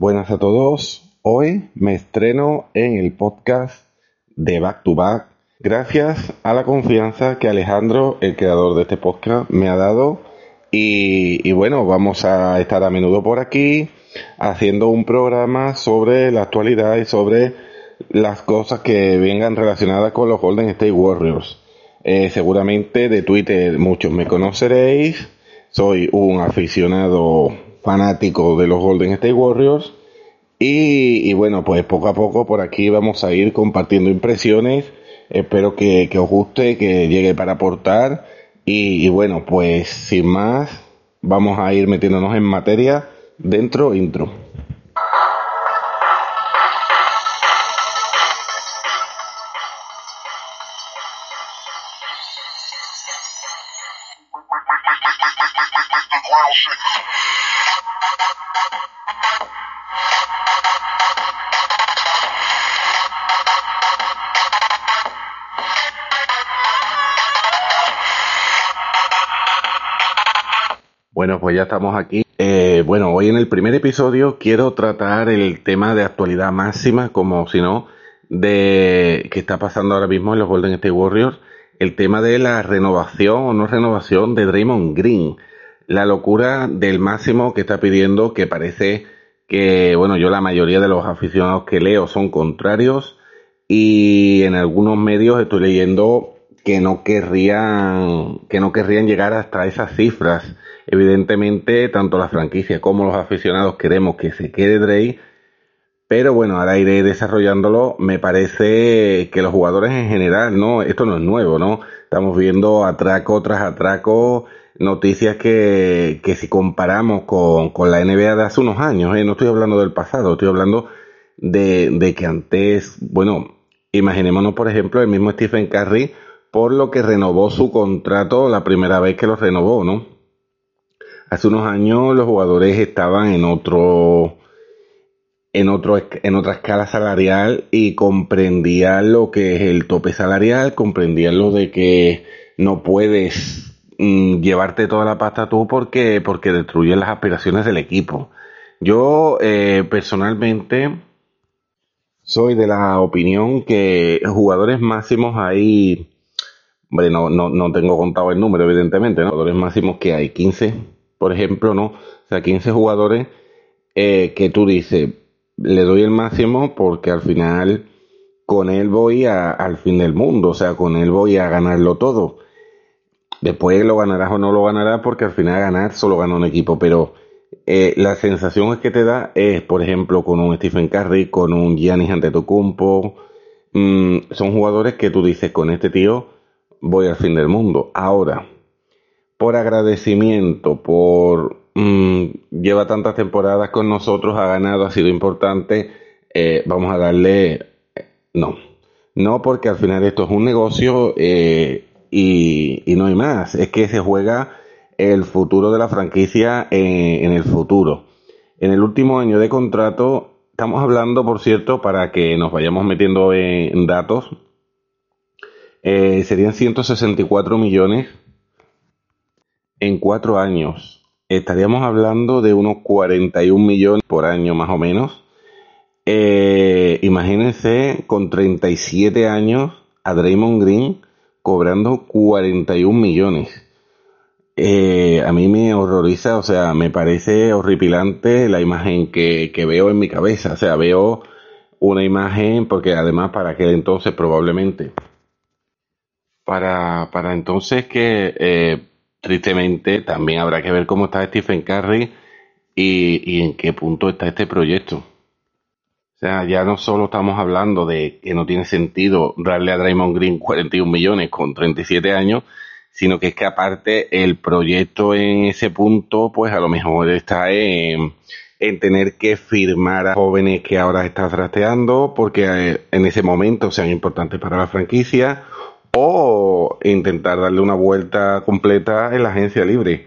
Buenas a todos. Hoy me estreno en el podcast de Back to Back gracias a la confianza que Alejandro, el creador de este podcast, me ha dado. Y, bueno, vamos a estar a menudo por aquí haciendo un programa sobre la actualidad y sobre las cosas que vengan relacionadas con los Golden State Warriors. Eh, seguramente de Twitter muchos me conoceréis. Soy un aficionado fanático de los Golden State Warriors. Y, bueno, pues poco a poco por aquí vamos a ir compartiendo impresiones. Espero que, que os guste, que llegue para aportar. Y, y, bueno, pues sin más, vamos a ir metiéndonos en materia dentro intro. Bueno, pues ya estamos aquí. Eh, bueno, hoy en el primer episodio quiero tratar el tema de actualidad máxima, como si no, de que está pasando ahora mismo en los Golden State Warriors, el tema de la renovación o no renovación de Draymond Green. La locura del máximo que está pidiendo, que parece que, bueno, yo la mayoría de los aficionados que leo son contrarios y en algunos medios estoy leyendo que no querrían, que no querrían llegar hasta esas cifras Evidentemente, tanto la franquicia como los aficionados queremos que se quede Drake, pero bueno, ahora iré desarrollándolo. Me parece que los jugadores en general, ¿no? Esto no es nuevo, ¿no? Estamos viendo atraco tras atraco, noticias que, que si comparamos con, con la NBA de hace unos años, ¿eh? no estoy hablando del pasado, estoy hablando de, de que antes, bueno, imaginémonos por ejemplo el mismo Stephen Curry por lo que renovó su contrato la primera vez que lo renovó, ¿no? Hace unos años los jugadores estaban en otro, en otro, en otra escala salarial y comprendían lo que es el tope salarial, comprendían lo de que no puedes mm, llevarte toda la pasta tú porque, porque destruyen las aspiraciones del equipo. Yo eh, personalmente soy de la opinión que jugadores máximos hay, hombre, no, no, no tengo contado el número evidentemente, jugadores máximos que hay 15 por ejemplo, ¿no? O sea, 15 jugadores eh, que tú dices, le doy el máximo porque al final con él voy al fin del mundo, o sea, con él voy a ganarlo todo. Después lo ganarás o no lo ganarás porque al final ganar solo gana un equipo, pero eh, la sensación es que te da es, por ejemplo, con un Stephen Curry, con un Giannis Antetokounmpo, mmm, son jugadores que tú dices, con este tío voy al fin del mundo. Ahora, por agradecimiento, por mmm, lleva tantas temporadas con nosotros, ha ganado, ha sido importante, eh, vamos a darle no. No, porque al final esto es un negocio eh, y, y, no hay más. Es que se juega el futuro de la franquicia en, en el futuro. En el último año de contrato, estamos hablando, por cierto, para que nos vayamos metiendo en datos, eh, serían 164 millones en cuatro años estaríamos hablando de unos 41 millones por año más o menos. Eh, imagínense con 37 años a Draymond Green cobrando 41 millones. Eh, a mí me horroriza, o sea, me parece horripilante la imagen que, que, veo en mi cabeza. O sea, veo una imagen, porque además para aquel entonces probablemente, para, para entonces que eh, tristemente también habrá que ver cómo está Stephen Curry y, en qué punto está este proyecto. O sea, ya no solo estamos hablando de que no tiene sentido darle a Draymond Green 41 millones con 37 años, sino que es que aparte el proyecto en ese punto, pues a lo mejor está en, en tener que firmar a jóvenes que ahora está trasteando porque eh, en ese momento sean importantes para la franquicia o intentar darle una vuelta completa en la agencia libre.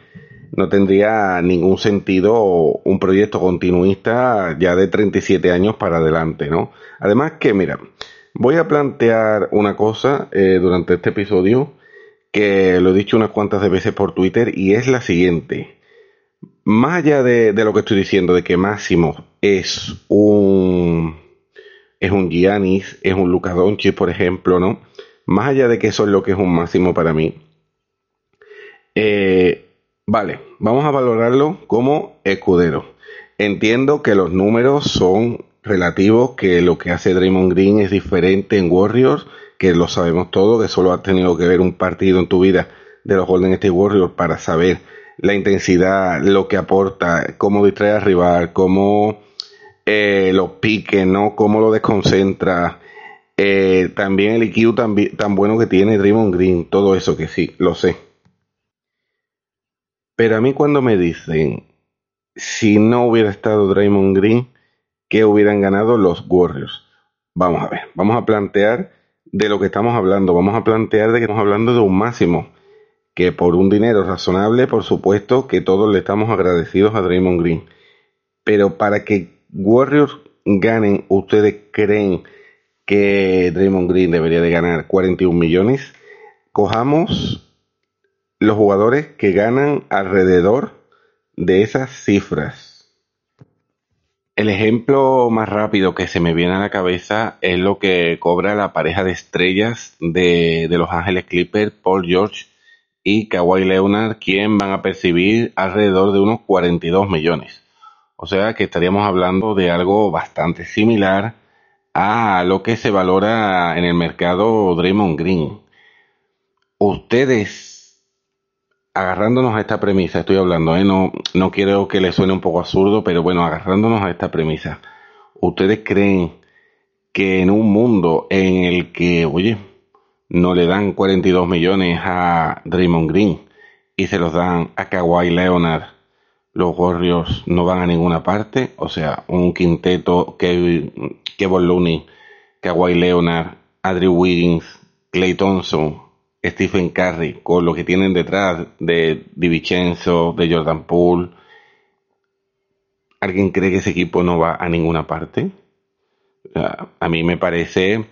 No tendría ningún sentido un proyecto continuista ya de 37 años para adelante, ¿no? Además que, mira, voy a plantear una cosa eh, durante este episodio que lo he dicho unas cuantas de veces por Twitter y es la siguiente más allá de, lo que estoy diciendo, de que Máximo es un es un Giannis, es un Luka Doncic, por ejemplo, ¿no? Más allá de que eso es lo que es un máximo para mí, eh, vale, vamos a valorarlo como escudero. Entiendo que los números son relativos, que lo que hace Draymond Green es diferente en Warriors, que lo sabemos todo, que solo has tenido que ver un partido en tu vida de los Golden State Warriors para saber la intensidad, lo que aporta, cómo distrae al rival, cómo eh, los piques, ¿no? Cómo lo desconcentra. Eh, también el IQ tan, tan bueno que tiene Draymond Green, todo eso que sí, lo sé. Pero a mí cuando me dicen, si no hubiera estado Draymond Green, ¿qué hubieran ganado los Warriors? Vamos a ver, vamos a plantear de lo que estamos hablando, vamos a plantear de que estamos hablando de un máximo que por un dinero razonable, por supuesto, que todos le estamos agradecidos a Draymond Green. Pero para que Warriors ganen, ¿ustedes creen que Draymond Green debería de ganar 41 millones? Cojamos los jugadores que ganan alrededor de esas cifras. El ejemplo más rápido que se me viene a la cabeza es lo que cobra la pareja de estrellas de, Los Ángeles Clippers, Paul George y Kawhi Leonard, quien van a percibir alrededor de unos 42 millones. O sea que estaríamos hablando de algo bastante similar a lo que se valora en el mercado Draymond Green. Ustedes, agarrándonos a esta premisa, estoy hablando, ¿eh? no, no quiero que les suene un poco absurdo, pero bueno, agarrándonos a esta premisa, ¿ustedes creen que en un mundo en el que, oye, no le dan 42 millones a Draymond Green y se los dan a Kawhi Leonard, los Warriors no van a ninguna parte. O sea, un quinteto que Kevin Looney, Kawhi Leonard, Andrew Wiggins, Clay Thompson, Stephen Curry, con lo que tienen detrás de DiVincenzo, de Jordan Poole. ¿Alguien cree que ese equipo no va a ninguna parte? A mí me parece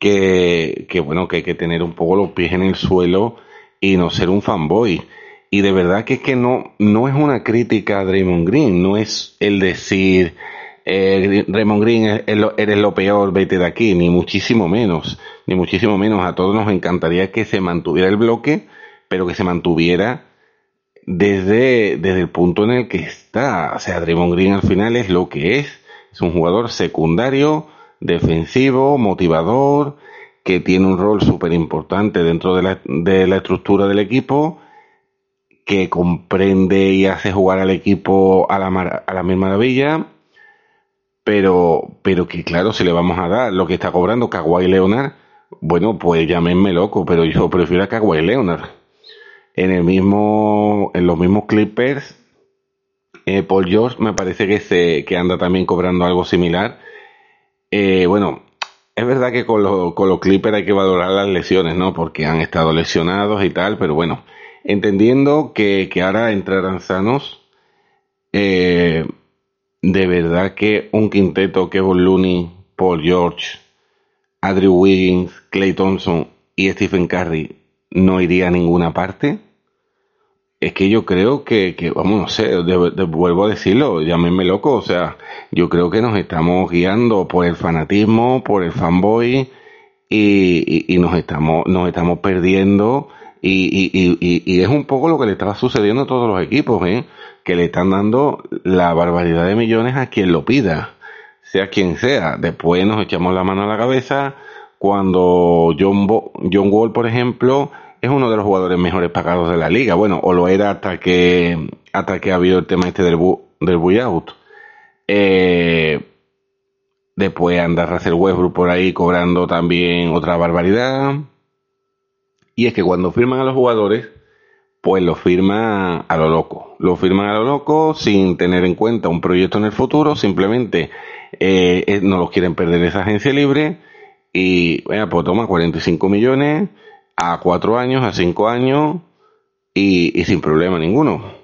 que, que, bueno, que hay que tener un poco los pies en el suelo y no ser un fanboy. Y de verdad que es que no, no es una crítica a Draymond Green, no es el decir, eh, Draymond Green eres lo peor, vete de aquí, ni muchísimo menos, ni muchísimo menos. A todos nos encantaría que se mantuviera el bloque, pero que se mantuviera desde, desde el punto en el que está. O sea, Draymond Green al final es lo que es, es un jugador secundario, defensivo, motivador, que tiene un rol súper importante dentro de la, de la estructura del equipo, que comprende y hace jugar al equipo a la, a la misma maravilla, pero, pero que claro, si le vamos a dar lo que está cobrando Kawhi Leonard, bueno, pues llámenme loco, pero yo prefiero a Kawhi Leonard. En el mismo, en los mismos Clippers, eh, Paul George me parece que se, que anda también cobrando algo similar eh, bueno, es verdad que con, los Clippers hay que valorar las lesiones, ¿no? Porque han estado lesionados y tal, pero bueno, entendiendo que, ahora entrarán sanos, eh, de verdad que un quinteto que Looney, Paul George, Andrew Wiggins, Clay Thompson y Stephen Curry no iría a ninguna parte es que yo creo que, que vamos, no sé, vuelvo a decirlo, llámenme loco, o sea, yo creo que nos estamos guiando por el fanatismo, por el fanboy y, nos estamos nos estamos perdiendo y, y, es un poco lo que le estaba sucediendo a todos los equipos, ¿eh? Que le están dando la barbaridad de millones a quien lo pida, sea quien sea. Después nos echamos la mano a la cabeza cuando John, Wall, por ejemplo, es uno de los jugadores mejores pagados de la liga. Bueno, o lo era hasta que hasta que ha habido el tema este del, del buyout. Eh, después anda Russell Westbrook por ahí cobrando también otra barbaridad. Y es que cuando firman a los jugadores, pues lo firman a lo loco. Lo firman a lo loco sin tener en cuenta un proyecto en el futuro, simplemente eh, eh, no los quieren perder esa agencia libre y, bueno, pues toma 45 millones a 4 años, a 5 años y, sin problema ninguno.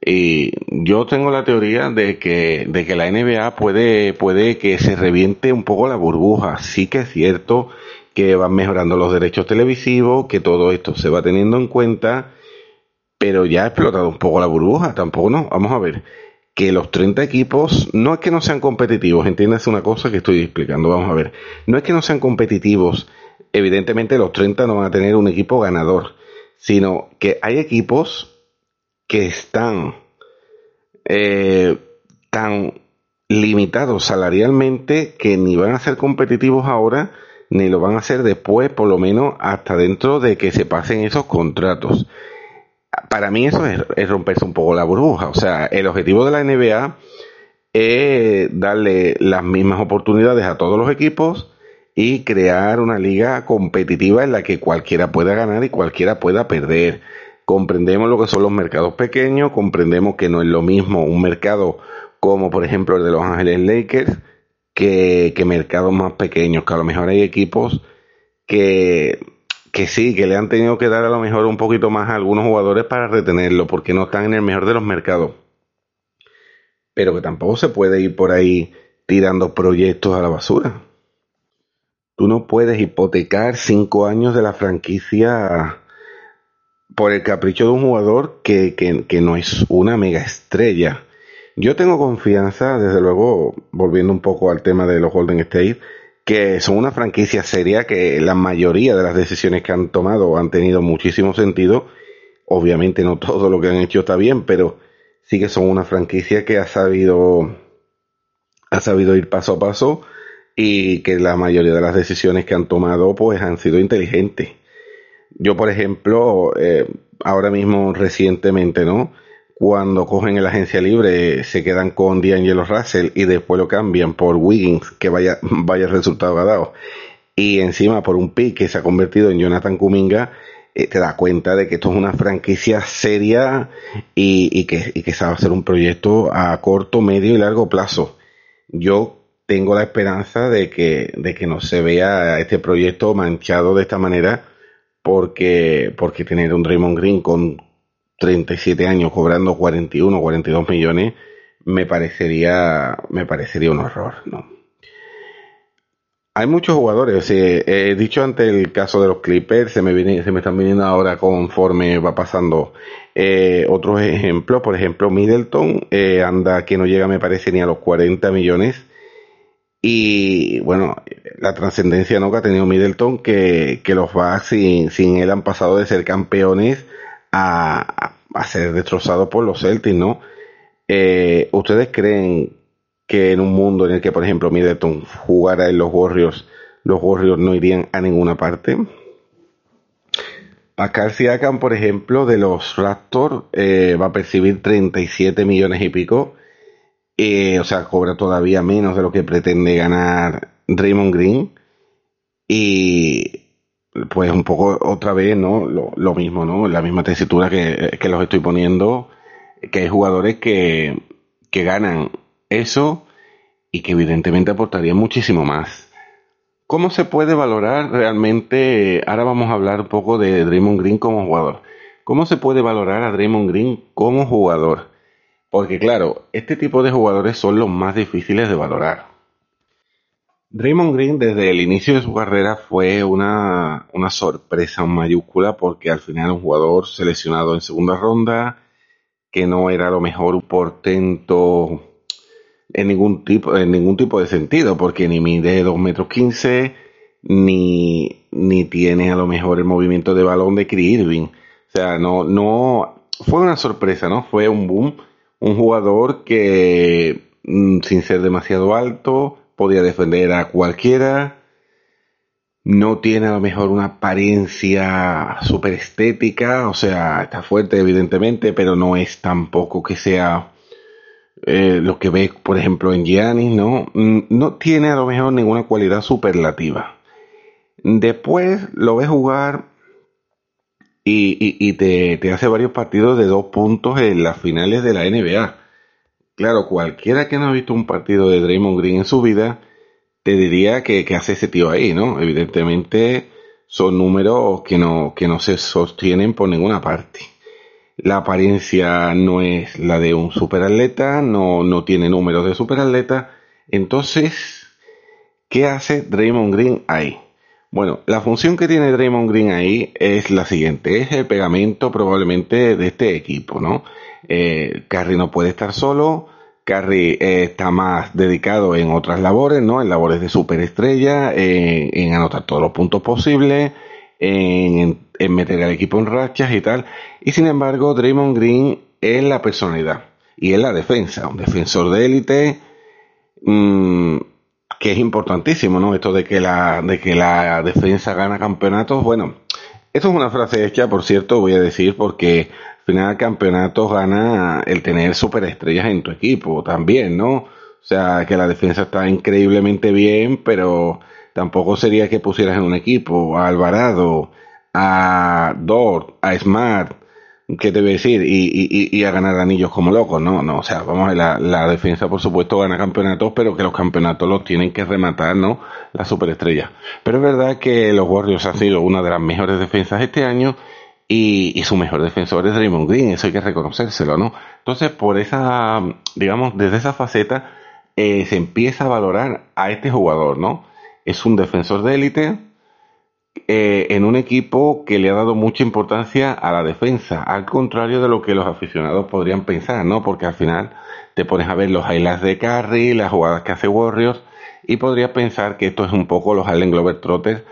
Y yo tengo la teoría de que, de que la NBA puede, puede que se reviente un poco la burbuja. Sí que es cierto que van mejorando los derechos televisivos, que todo esto se va teniendo en cuenta pero ya ha explotado un poco la burbuja, tampoco no. Vamos a ver, que los 30 equipos no es que no sean competitivos, entiéndase una cosa que estoy explicando, vamos a ver, no es que no sean competitivos, evidentemente los 30 no van a tener un equipo ganador, sino que hay equipos que están eh, tan limitados salarialmente que ni van a ser competitivos ahora, ni lo van a hacer después, por lo menos hasta dentro de que se pasen esos contratos para mí eso es, romperse un poco la burbuja. O sea, el objetivo de la NBA es darle las mismas oportunidades a todos los equipos y crear una liga competitiva en la que cualquiera pueda ganar y cualquiera pueda perder. Comprendemos lo que son los mercados pequeños, comprendemos que no es lo mismo un mercado como por ejemplo el de Los Ángeles Lakers que, que mercados más pequeños, que a lo mejor hay equipos que que sí, que le han tenido que dar a lo mejor un poquito más a algunos jugadores para retenerlo, porque no están en el mejor de los mercados. Pero que tampoco se puede ir por ahí tirando proyectos a la basura. Tú no puedes hipotecar cinco años de la franquicia por el capricho de un jugador que, que no es una mega estrella. Yo tengo confianza, desde luego, volviendo un poco al tema de los Golden State, que son una franquicia seria que la mayoría de las decisiones que han tomado han tenido muchísimo sentido. Obviamente no todo lo que han hecho está bien, pero sí que son una franquicia que ha sabido ha sabido ir paso a paso y que la mayoría de las decisiones que han tomado pues han sido inteligentes. Yo, por ejemplo, eh, ahora mismo recientemente, ¿no? Cuando cogen en la agencia libre se quedan con D'Angelo Russell y después lo cambian por Wiggins, que vaya, vaya resultado ha dado. Y encima por un pick que se ha convertido en Jonathan Kuminga, eh, te das cuenta de que esto es una franquicia seria y, que, y que sabe hacer un proyecto a corto, medio y largo plazo. Yo tengo la esperanza de que, de que no se vea este proyecto manchado de esta manera porque, porque tener un Draymond Green con 37 años cobrando 41 o 42 millones, me parecería, me parecería un horror, ¿no? Hay muchos jugadores, he dicho antes el caso de los Clippers, se me, viene, se me están viniendo ahora conforme va pasando eh, otros ejemplos, por ejemplo Middleton eh, anda que no llega me parece ni a los 40 millones y bueno, la trascendencia ¿no? que ha tenido Middleton, que, que los Bucks sin, sin él han pasado de ser campeones a, ser destrozado por los Celtics, ¿no? Eh, ¿Ustedes creen que en un mundo en el que, por ejemplo, Middleton jugara en los Warriors, los Warriors no irían a ninguna parte? Pascal Siakam, por ejemplo, de los Raptors, eh, va a percibir 37 millones y pico. Eh, o sea, cobra todavía menos de lo que pretende ganar Draymond Green. Y pues un poco otra vez, ¿no? Lo, mismo, ¿no? La misma tesitura que, que, los estoy poniendo, que hay jugadores que, que ganan eso y que evidentemente aportarían muchísimo más. ¿Cómo se puede valorar realmente? Ahora vamos a hablar un poco de Draymond Green como jugador. ¿Cómo se puede valorar a Draymond Green como jugador? Porque claro, este tipo de jugadores son los más difíciles de valorar. Draymond Green desde el inicio de su carrera fue una, una sorpresa en mayúscula porque al final un jugador seleccionado en segunda ronda que no era lo mejor un portento en ningún tipo, en ningún tipo de sentido, porque ni mide 2 metros 15, ni, ni tiene a lo mejor el movimiento de balón de Kyrie Irving. O sea, no, no, fue una sorpresa, ¿no? Fue un boom, un jugador que mm, sin ser demasiado alto, podía defender a cualquiera. No tiene a lo mejor una apariencia súper estética, o sea, está fuerte evidentemente, pero no es tampoco que sea eh, lo que ves, por ejemplo, en Giannis, ¿no? Mm, no tiene a lo mejor ninguna cualidad superlativa. Después lo ves jugar y, te, te, hace varios partidos de dos puntos en las finales de la NBA. Claro, cualquiera que no ha visto un partido de Draymond Green en su vida, te diría que, que hace ese tío ahí, ¿no? Evidentemente son números que no, que no se sostienen por ninguna parte. La apariencia no es la de un superatleta, no, no tiene números de superatleta. Entonces, ¿qué hace Draymond Green ahí? Bueno, la función que tiene Draymond Green ahí es la siguiente, es el pegamento probablemente de este equipo, ¿no? Eh, no puede estar solo, Curry eh, está más dedicado en otras labores, ¿no? En labores de superestrella, en, anotar todos los puntos posibles, en, meter al equipo en rachas y tal. Y sin embargo, Draymond Green es la personalidad y es la defensa, un defensor de élite. Mmm, que es importantísimo, ¿no? Esto de que la, de que la defensa gana campeonatos, bueno, esto es una frase hecha, por cierto, voy a decir, porque al final campeonatos gana el tener superestrellas en tu equipo también, ¿no? O sea, que la defensa está increíblemente bien, pero tampoco sería que pusieras en un equipo a Alvarado, a Dort, a Smart, ¿qué te voy a decir? Y, y, a ganar anillos como locos, no, no, o sea, vamos, la, la defensa por supuesto gana campeonatos, pero que los campeonatos los tienen que rematar, ¿no? La superestrella. Pero es verdad que los Warriors han sido una de las mejores defensas este año y, y su mejor defensor es Draymond Green, eso hay que reconocérselo, ¿no? Entonces, por esa, digamos, desde esa faceta eh, se empieza a valorar a este jugador, ¿no? Es un defensor de élite, eh, en un equipo que le ha dado mucha importancia a la defensa, al contrario de lo que los aficionados podrían pensar, ¿no? Porque al final te pones a ver los highlights de Curry, las jugadas que hace Warriors, y podrías pensar que esto es un poco los Allen Globetrotters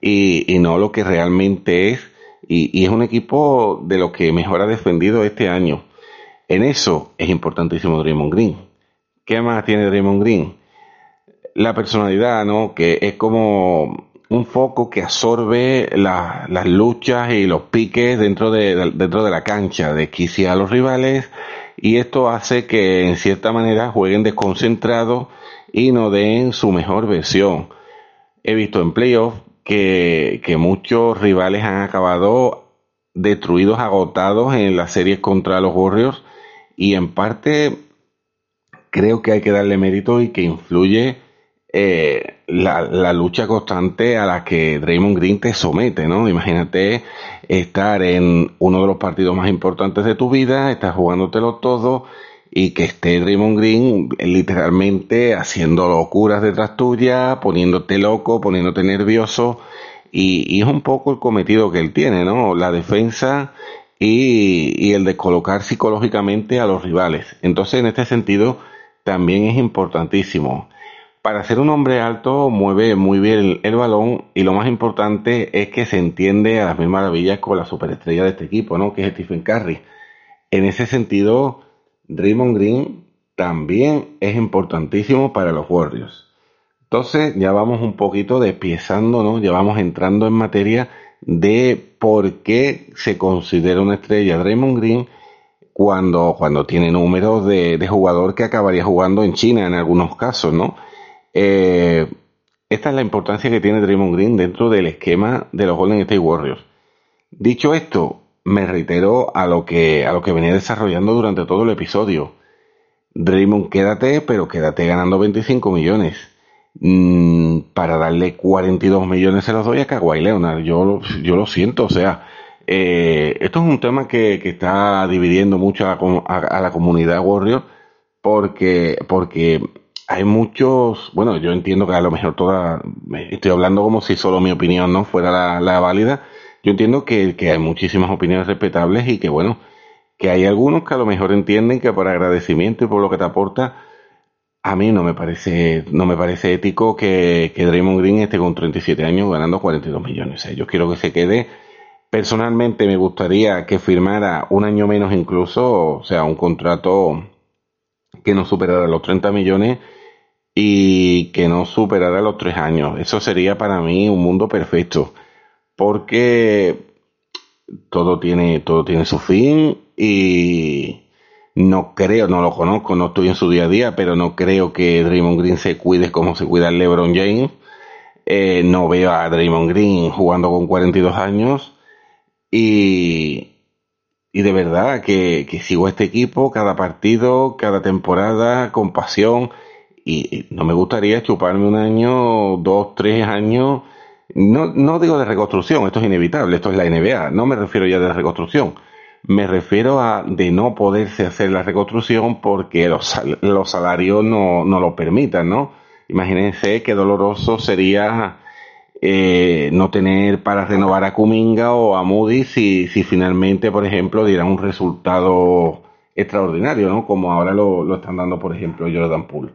y, y no lo que realmente es, y, y es un equipo de lo que mejor ha defendido este año. En eso es importantísimo Draymond Green. ¿Qué más tiene Draymond Green? La personalidad, ¿no? Que es como un foco que absorbe las luchas y los piques dentro de, dentro de la cancha, de a los rivales, y esto hace que en cierta manera jueguen desconcentrados y no den su mejor versión. He visto en playoffs que, que muchos rivales han acabado destruidos, agotados en las series contra los Warriors, y en parte creo que hay que darle mérito y que influye eh, la, lucha constante a la que Draymond Green te somete, ¿no? Imagínate estar en uno de los partidos más importantes de tu vida, estás jugándotelo todo y que esté Draymond Green literalmente haciendo locuras detrás tuya, poniéndote loco, poniéndote nervioso y, es un poco el cometido que él tiene, ¿no? La defensa y, y el de colocar psicológicamente a los rivales. Entonces, en este sentido, también es importantísimo para ser un hombre alto mueve muy bien el, balón y lo más importante es que se entiende a las mismas maravillas con la superestrella de este equipo, ¿no? Que es Stephen Curry. En ese sentido, Draymond Green también es importantísimo para los Warriors. Entonces ya vamos un poquito despiezando, ¿no? Ya vamos entrando en materia de por qué se considera una estrella Draymond Green cuando, cuando tiene números de, de jugador que acabaría jugando en China en algunos casos, ¿no? Eh, esta es la importancia que tiene Draymond Green dentro del esquema de los Golden State Warriors. Dicho esto, me reitero a lo que, a lo que venía desarrollando durante todo el episodio. Draymond, quédate, pero quédate ganando 25 millones. Mm, para darle 42 millones se los doy a Kawhi Leonard. Yo, yo lo siento, o sea, eh, esto es un tema que, está dividiendo mucho a, a, la comunidad Warriors porque, porque hay muchos, bueno, yo entiendo que a lo mejor toda, estoy hablando como si solo mi opinión no fuera la, válida, yo entiendo que, hay muchísimas opiniones respetables y que bueno, que hay algunos que a lo mejor entienden que por agradecimiento y por lo que te aporta, a mí no me parece, no me parece ético que, que Draymond Green esté con 37 años ganando 42 millones. yo quiero que se quede. Personalmente me gustaría que firmara un año menos incluso, o sea, un contrato que no superara los 30 millones y que no superara los tres años. Eso sería para mí un mundo perfecto, porque todo tiene, todo tiene su fin y no creo, no lo conozco, no estoy en su día a día, pero no creo que Draymond Green se cuide como se cuida LeBron James. Eh, no veo a Draymond Green jugando con 42 años Y, y de verdad que, que sigo este equipo cada partido, cada temporada con pasión. Y, no me gustaría chuparme un año, dos, tres años, no, no digo de reconstrucción, esto es inevitable, esto es la NBA, no me refiero ya de reconstrucción, me refiero a de no poderse hacer la reconstrucción porque los, los salarios no, no lo permitan, ¿no? Imagínense qué doloroso sería eh, no tener para renovar a Kuminga o a Moody si, si finalmente, por ejemplo, dieran un resultado extraordinario, ¿no? Como ahora lo, lo están dando, por ejemplo, Jordan Poole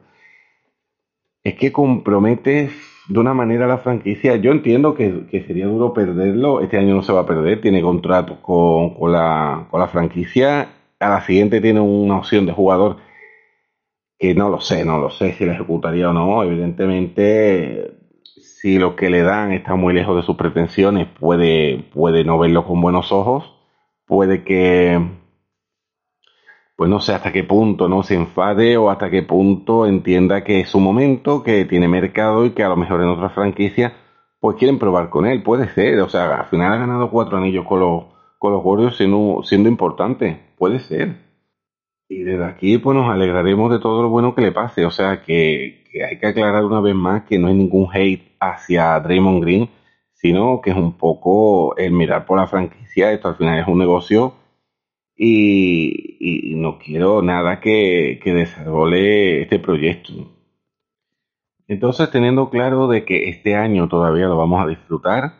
es que compromete de una manera la franquicia. Yo entiendo que, sería duro perderlo. Este año no se va a perder, tiene contrato con, con, la, con la franquicia. A la siguiente tiene una opción de jugador que no lo sé, no lo sé si la ejecutaría o no. Evidentemente, si lo que le dan está muy lejos de sus pretensiones, puede, puede no verlo con buenos ojos. Puede que pues no sé hasta qué punto no se enfade o hasta qué punto entienda que es su momento, que tiene mercado y que a lo mejor en otra franquicia pues quieren probar con él, puede ser, o sea, al final ha ganado cuatro anillos con los, con los Warriors siendo, siendo importante, puede ser. Y desde aquí pues nos alegraremos de todo lo bueno que le pase, o sea que, hay que aclarar una vez más que no hay ningún hate hacia Draymond Green, sino que es un poco el mirar por la franquicia, esto al final es un negocio. Y, no quiero nada que, que desarbole este proyecto. Entonces, teniendo claro de que este año todavía lo vamos a disfrutar,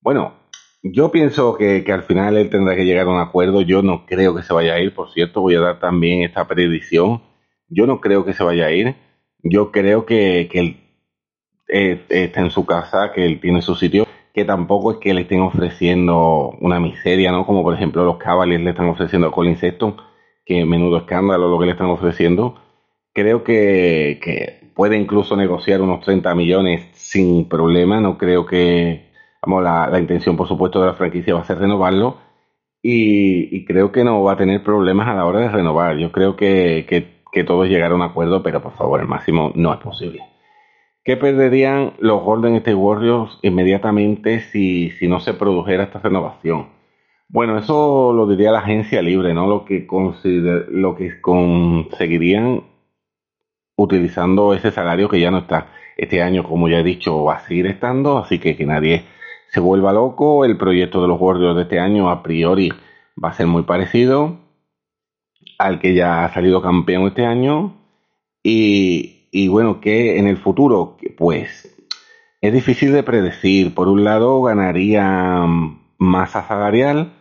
bueno, yo pienso que, al final él tendrá que llegar a un acuerdo. Yo no creo que se vaya a ir, por cierto, voy a dar también esta predicción. Yo no creo que se vaya a ir. Yo creo que, que él eh, está en su casa, que él tiene su sitio que tampoco es que le estén ofreciendo una miseria, ¿no? Como por ejemplo los Cavaliers le están ofreciendo a Colin Sexton, que menudo escándalo lo que le están ofreciendo. Creo que, que puede incluso negociar unos 30 millones sin problema. No creo que, vamos, la, la intención por supuesto de la franquicia va a ser renovarlo. Y, creo que no va a tener problemas a la hora de renovar. Yo creo que, que, que todos llegaron a un acuerdo, pero por favor, el máximo no es posible. ¿Qué perderían los Golden State Warriors inmediatamente si, si no se produjera esta renovación? Bueno, eso lo diría la agencia libre, ¿no? Lo que, lo que conseguirían utilizando ese salario que ya no está este año, como ya he dicho, va a seguir estando, así que que nadie se vuelva loco. El proyecto de los Warriors de este año a priori va a ser muy parecido al que ya ha salido campeón este año y, y bueno, que en el futuro, pues es difícil de predecir. Por un lado, ganaría masa salarial.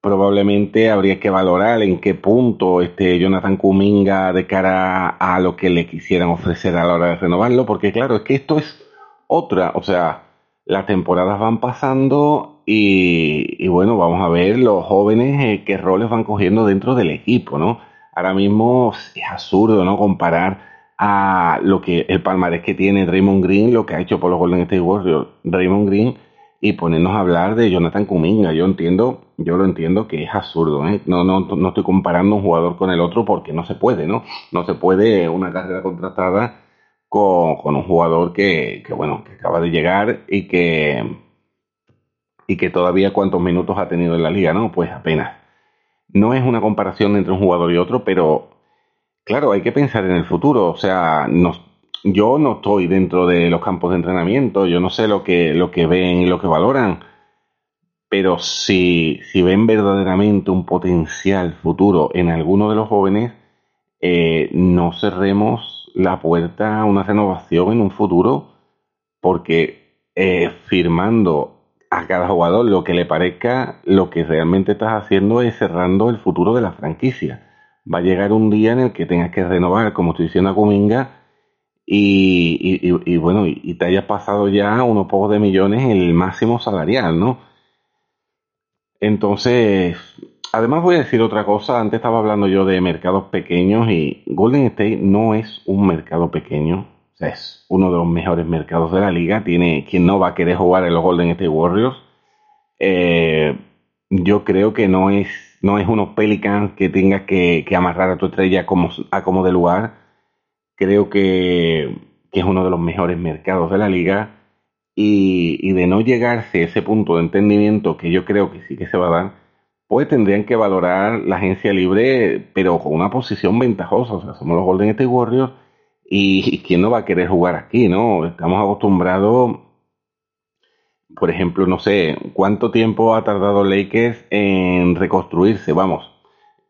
Probablemente habría que valorar en qué punto este Jonathan Kuminga de cara a lo que le quisieran ofrecer a la hora de renovarlo, porque claro, es que esto es otra, o sea, las temporadas van pasando y, bueno, vamos a ver los jóvenes eh, qué roles van cogiendo dentro del equipo, ¿no? Ahora mismo es absurdo, ¿no? Comparar a lo que el palmarés que tiene Raymond Green, lo que ha hecho por los Golden State Warriors Raymond Green y ponernos a hablar de Jonathan Kuminga. Yo entiendo, yo lo entiendo que es absurdo, ¿eh? no, no, no estoy comparando un jugador con el otro porque no se puede, ¿no? No se puede una carrera contratada con, con un jugador que, bueno, que acaba de llegar y que, y que todavía cuántos minutos ha tenido en la liga, ¿no? Pues apenas. No es una comparación entre un jugador y otro, pero Claro, hay que pensar en el futuro. O sea, yo no estoy dentro de los campos de entrenamiento, yo no sé lo que, lo que ven y lo que valoran. Pero si, si ven verdaderamente un potencial futuro en alguno de los jóvenes, eh, no cerremos la puerta a una renovación en un futuro, porque eh, firmando a cada jugador lo que le parezca, lo que realmente estás haciendo es cerrando el futuro de la franquicia va a llegar un día en el que tengas que renovar, como estoy diciendo a Cominga, y, bueno, y, te hayas pasado ya unos pocos de millones el máximo salarial, ¿no? Entonces, además voy a decir otra cosa, antes estaba hablando yo de mercados pequeños y Golden State no es un mercado pequeño, o sea, es uno de los mejores mercados de la liga, tiene quien no va a querer jugar en los Golden State Warriors. Eh, yo creo que no es no es unos Pelicans que tengas que, amarrar a tu estrella como, a como de lugar. Creo que, es uno de los mejores mercados de la liga y, de no llegarse a ese punto de entendimiento que yo creo que sí que se va a dar, pues tendrían que valorar la agencia libre, pero con una posición ventajosa. O sea, somos los Golden State Warriors y, ¿quién no va a querer jugar aquí, no? Estamos acostumbrados, por ejemplo, no sé, ¿cuánto tiempo ha tardado Lakers en reconstruirse? Vamos,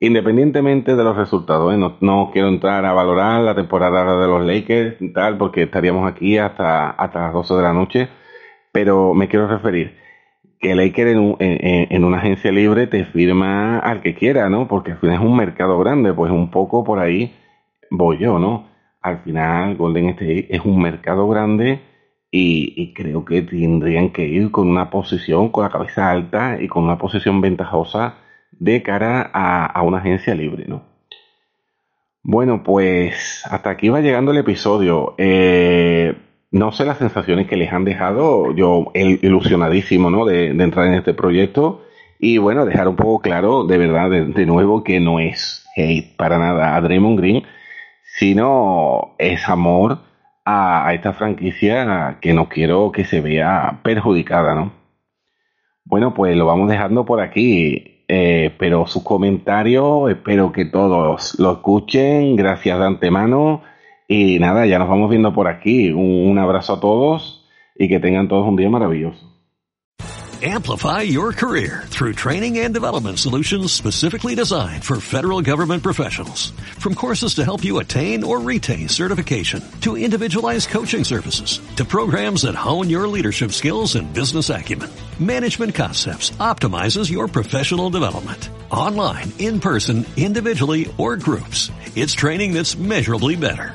independientemente de los resultados, ¿eh? no, quiero entrar a valorar la temporada de los Lakers y tal, porque estaríamos aquí hasta, hasta las 12 de la noche, pero me quiero referir que Lakers en, en, en, una agencia libre te firma al que quiera, ¿no? Porque al final es un mercado grande, pues un poco por ahí voy yo, ¿no? Al final Golden State es un mercado grande y, creo que tendrían que ir con una posición, con la cabeza alta y con una posición ventajosa de cara a, una agencia libre, ¿no? Bueno, pues hasta aquí va llegando el episodio. Eh, no sé las sensaciones que les han dejado. Yo ilusionadísimo, ¿no? De, entrar en este proyecto. Y bueno, dejar un poco claro, de verdad, de, nuevo, que no es hate para nada a Draymond Green, sino es amor a, a esta franquicia que no quiero que se vea perjudicada, ¿no? Bueno, pues lo vamos dejando por aquí. Eh, pero sus comentarios, espero que todos lo escuchen. Gracias de antemano. Y nada, ya nos vamos viendo por aquí. un abrazo a todos y que tengan todos un día maravilloso. Amplify your career through training and development solutions specifically designed for federal government professionals. From courses to help you attain or retain certification, to individualized coaching services, to programs that hone your leadership skills and business acumen, Management Concepts optimizes your professional development. Online, in person, individually, or groups. It's training that's measurably better.